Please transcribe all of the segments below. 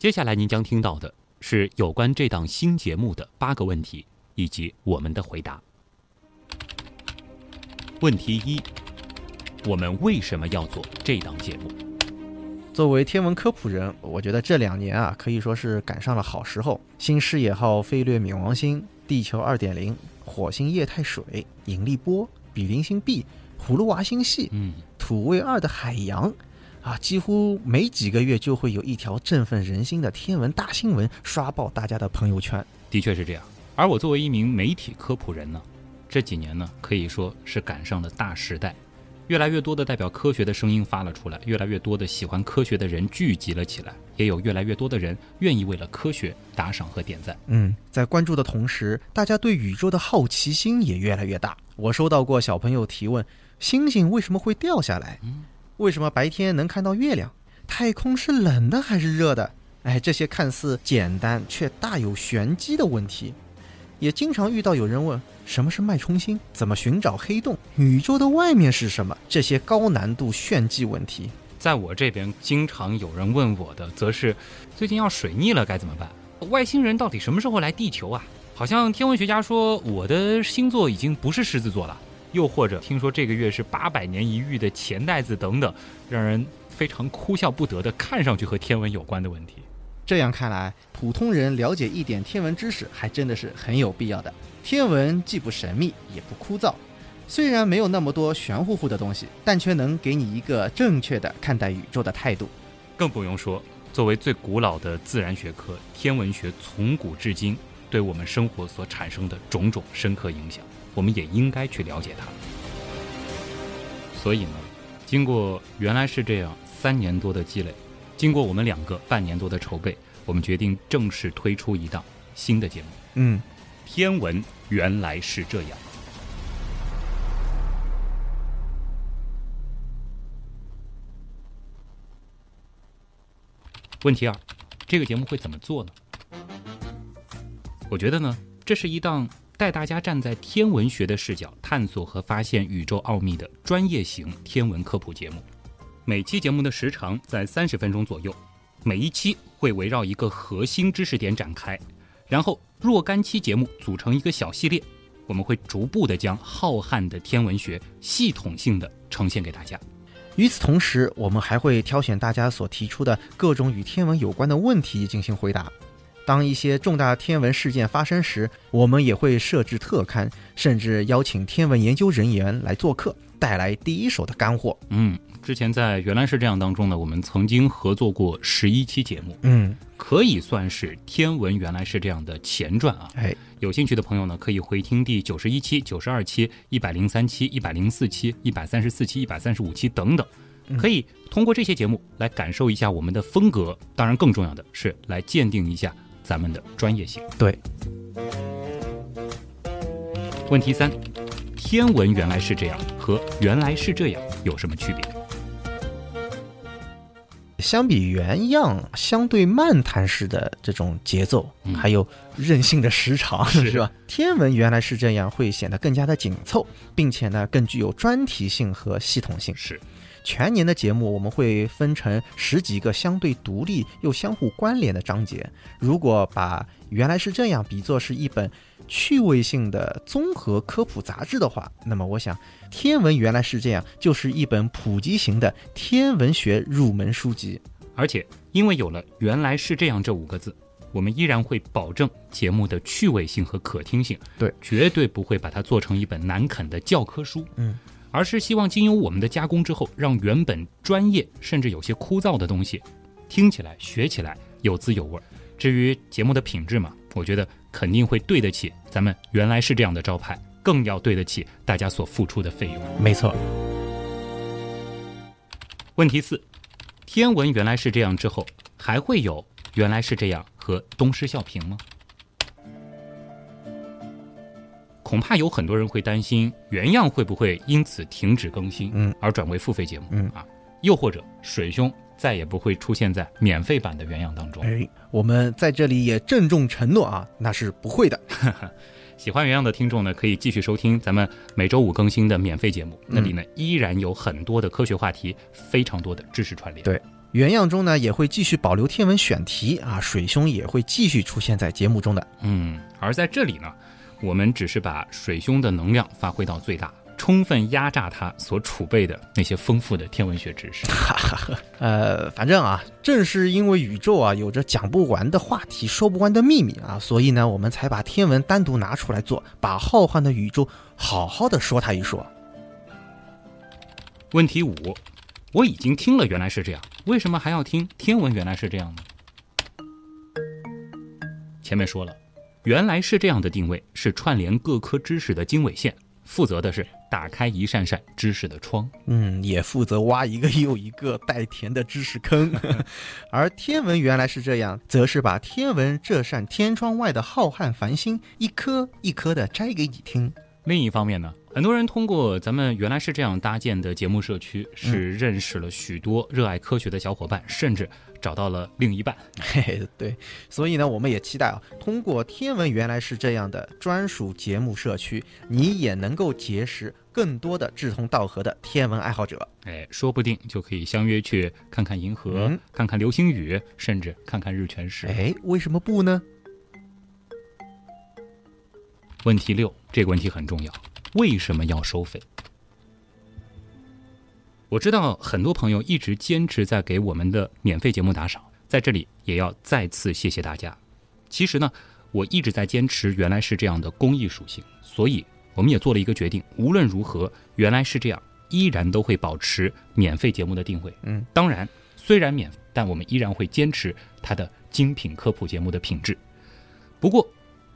接下来您将听到的是有关这档新节目的八个问题以及我们的回答。问题一：我们为什么要做这档节目？作为天文科普人，我觉得这两年啊，可以说是赶上了好时候。新视野号飞掠冥王星、地球二点零、火星液态水、引力波、比邻星 B、葫芦娃星系、嗯，土卫二的海洋，啊，几乎每几个月就会有一条振奋人心的天文大新闻刷爆大家的朋友圈。的确是这样。而我作为一名媒体科普人呢，这几年呢可以说是赶上了大时代，越来越多的代表科学的声音发了出来，越来越多的喜欢科学的人聚集了起来，也有越来越多的人愿意为了科学打赏和点赞。嗯，在关注的同时，大家对宇宙的好奇心也越来越大。我收到过小朋友提问：星星为什么会掉下来？为什么白天能看到月亮？太空是冷的还是热的？哎，这些看似简单却大有玄机的问题，也经常遇到有人问：什么是脉冲星？怎么寻找黑洞？宇宙的外面是什么？这些高难度炫技问题。在我这边，经常有人问我的，则是最近要水逆了该怎么办？外星人到底什么时候来地球啊？好像天文学家说我的星座已经不是狮子座了，又或者听说这个月是八百年一遇的钱袋子等等，让人非常哭笑不得的，看上去和天文有关的问题。这样看来，普通人了解一点天文知识还真的是很有必要的。天文既不神秘，也不枯燥，虽然没有那么多玄乎乎的东西，但却能给你一个正确的看待宇宙的态度。更不用说，作为最古老的自然学科，天文学从古至今对我们生活所产生的种种深刻影响，我们也应该去了解它。所以呢，经过原来是这样三年多的积累，经过我们两个半年多的筹备，我们决定正式推出一档新的节目嗯，《天文原来是这样》。问题二，这个节目会怎么做呢？我觉得呢，这是一档带大家站在天文学的视角探索和发现宇宙奥秘的专业型天文科普节目。每期节目的时长在三十分钟左右，每一期会围绕一个核心知识点展开，然后若干期节目组成一个小系列，我们会逐步的将浩瀚的天文学系统性的呈现给大家。与此同时，我们还会挑选大家所提出的各种与天文有关的问题进行回答。当一些重大天文事件发生时，我们也会设置特刊，甚至邀请天文研究人员来做客，带来第一手的干货。嗯，之前在原来是这样当中呢，我们曾经合作过十一期节目，嗯，可以算是天文原来是这样的前传啊。哎，有兴趣的朋友呢，可以回听第九十一期、九十二期、一百零三期、一百零四期、一百三十四期、一百三十五期等等，可以通过这些节目来感受一下我们的风格。当然，更重要的是来鉴定一下咱们的专业性。对，问题三：天文原来是这样和原来是这样有什么区别？相比原样相对漫谈式的这种节奏，嗯还有任性的时长，是是吧？天文原来是这样，会显得更加的紧凑，并且呢更具有专题性和系统性。是，全年的节目我们会分成十几个相对独立又相互关联的章节。如果把原来是这样比作是一本趣味性的综合科普杂志的话，那么我想，天文原来是这样，就是一本普及型的天文学入门书籍。而且因为有了“原来是这样”这五个字，我们依然会保证节目的趣味性和可听性。对，绝对不会把它做成一本难啃的教科书。嗯，而是希望经由我们的加工之后，让原本专业甚至有些枯燥的东西，听起来、学起来有滋有味儿。至于节目的品质嘛，我觉得肯定会对得起咱们原来是这样的招牌，更要对得起大家所付出的费用。没错，问题四：天文原来是这样之后，还会有原来是这样和东施效颦吗？恐怕有很多人会担心原样会不会因此停止更新，嗯，而转为付费节目，嗯啊，又或者水兄再也不会出现在免费版的原样当中。哎，我们在这里也郑重承诺啊，那是不会的。喜欢原样的听众呢，可以继续收听咱们每周五更新的免费节目，嗯那里呢依然有很多的科学话题，非常多的知识串联。对原样中呢也会继续保留天文选题啊，水兄也会继续出现在节目中的。嗯，而在这里呢，我们只是把水兄的能量发挥到最大，充分压榨他所储备的那些丰富的天文学知识。哈哈哈，呃，反正啊，正是因为宇宙啊有着讲不完的话题、说不完的秘密啊，所以呢，我们才把天文单独拿出来做，把浩瀚的宇宙好好的说它一说。问题五，我已经听了，原来是这样，为什么还要听天文？原来是这样呢？前面说了，原来是这样的定位是串联各科知识的经纬线，负责的是打开一扇扇知识的窗。嗯，也负责挖一个又一个带甜的知识坑。而天文原来是这样，则是把天文这扇天窗外的浩瀚繁星一颗一颗的摘给你听。另一方面呢，很多人通过咱们原来是这样搭建的节目社区，是认识了许多热爱科学的小伙伴，甚至找到了另一半。嘿嘿，对，所以呢，我们也期待啊，通过天文原来是这样的专属节目社区，你也能够结识更多的志同道合的天文爱好者。哎，说不定就可以相约去看看银河，嗯看看流星雨，甚至看看日全食。哎，为什么不呢？问题六，这个问题很重要，为什么要收费？我知道很多朋友一直坚持在给我们的免费节目打赏，在这里也要再次谢谢大家。其实呢，我一直在坚持原来是这样的公益属性，所以我们也做了一个决定，无论如何，原来是这样，依然都会保持免费节目的定位。嗯，当然，虽然免，但我们依然会坚持它的精品科普节目的品质。不过，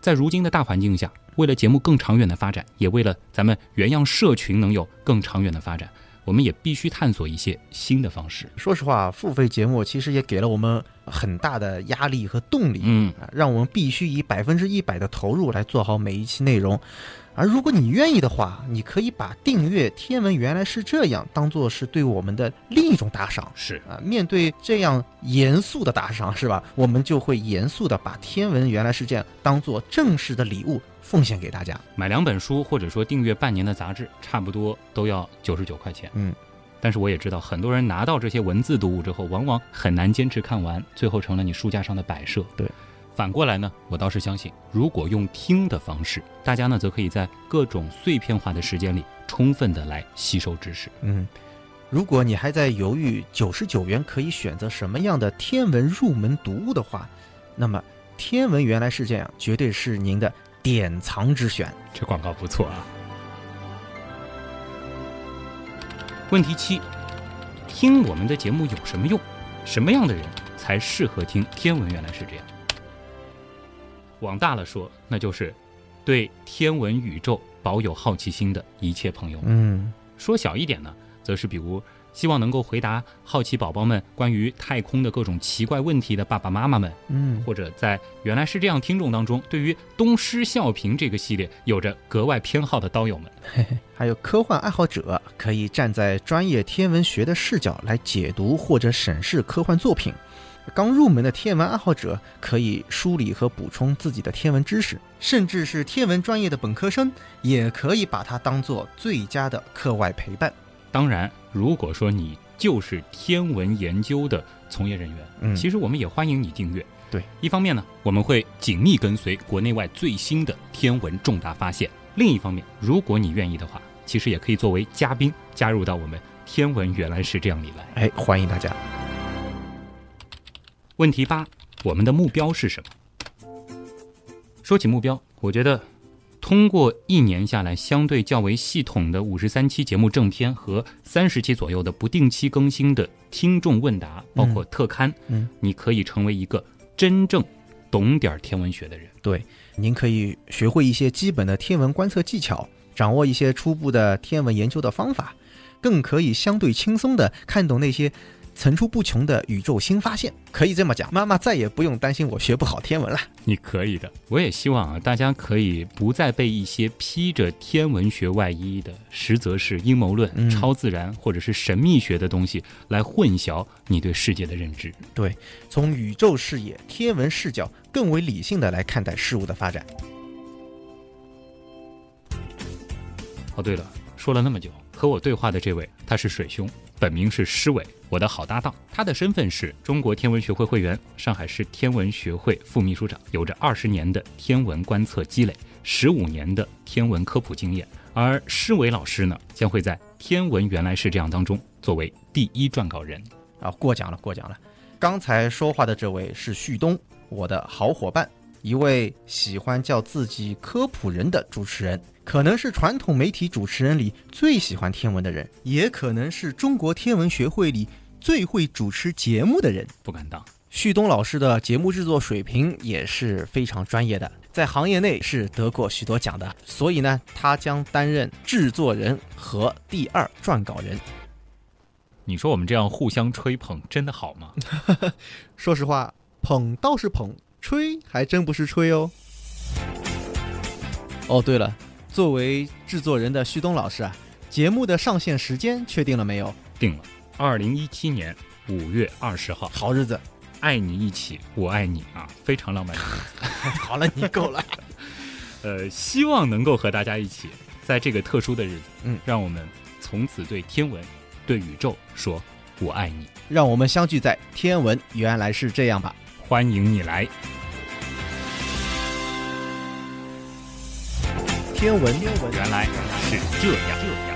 在如今的大环境下，为了节目更长远的发展，也为了咱们原样社群能有更长远的发展，我们也必须探索一些新的方式。说实话，付费节目其实也给了我们很大的压力和动力。嗯，啊，让我们必须以百分之一百的投入来做好每一期内容。而如果你愿意的话，你可以把订阅《天文原来是这样》当做是对我们的另一种打赏是啊。面对这样严肃的打赏，是吧？我们就会严肃的把《天文原来是这样》当做正式的礼物奉献给大家。买两本书，或者说订阅半年的杂志，差不多都要九十九块钱。嗯，但是我也知道，很多人拿到这些文字读物之后，往往很难坚持看完，最后成了你书架上的摆设。对。反过来呢，我倒是相信，如果用听的方式，大家呢则可以在各种碎片化的时间里，充分的来吸收知识。嗯，如果你还在犹豫九十九元可以选择什么样的天文入门读物的话，那么天文原来是这样，绝对是您的典藏之选。这广告不错啊。问题七：听我们的节目有什么用？什么样的人才适合听天文？原来是这样。往大了说，那就是对天文宇宙保有好奇心的一切朋友。嗯，说小一点呢，则是比如希望能够回答好奇宝宝们关于太空的各种奇怪问题的爸爸妈妈们，嗯，或者在原来是这样听众当中，对于东施效颦这个系列有着格外偏好的刀友们。还有科幻爱好者可以站在专业天文学的视角来解读或者审视科幻作品。刚入门的天文爱好者可以梳理和补充自己的天文知识，甚至是天文专业的本科生也可以把它当做最佳的课外陪伴。当然，如果说你就是天文研究的从业人员，嗯其实我们也欢迎你订阅。对，一方面呢，我们会紧密跟随国内外最新的天文重大发现；另一方面，如果你愿意的话，其实也可以作为嘉宾加入到我们天文原来是这样里来。哎，欢迎大家。问题八，我们的目标是什么？说起目标，我觉得通过一年下来相对较为系统的五十三期节目正片和三十期左右的不定期更新的听众问答，包括特刊，嗯，你可以成为一个真正懂点儿天文学的人。对，您可以学会一些基本的天文观测技巧，掌握一些初步的天文研究的方法，更可以相对轻松的看懂那些层出不穷的宇宙新发现。可以这么讲，妈妈再也不用担心我学不好天文了。你可以的，我也希望啊，大家可以不再被一些披着天文学外衣的，实则是阴谋论、嗯超自然或者是神秘学的东西来混淆你对世界的认知。对，从宇宙视野、天文视角，更为理性的来看待事物的发展。哦，对了，说了那么久，和我对话的这位他是水兄，本名是施伟，我的好搭档。他的身份是中国天文学会会员，上海市天文学会副秘书长，有着二十年的天文观测积累，十五年的天文科普经验。而施伟老师呢，将会在《天文原来是这样》当中作为第一撰稿人。啊，过奖了，过奖了。刚才说话的这位是旭东，我的好伙伴，一位喜欢叫自己科普人的主持人，可能是传统媒体主持人里最喜欢天文的人，也可能是中国天文学会里最会主持节目的人。不敢当，旭东老师的节目制作水平也是非常专业的，在行业内是得过许多奖的，所以呢，他将担任制作人和第二撰稿人。你说我们这样互相吹捧，真的好吗？说实话，捧倒是捧，吹还真不是吹哦。哦，对了，作为制作人的旭东老师啊，节目的上线时间确定了没有？定了，二零一七年五月二十号，好日子，爱你一起，我爱你啊，非常浪漫的日子。好了，你够了。呃，希望能够和大家一起，在这个特殊的日子，嗯，让我们从此对天文。对宇宙说：“我爱你。”让我们相聚在天文，原来是这样吧？欢迎你来。天文，原来是这样，这样。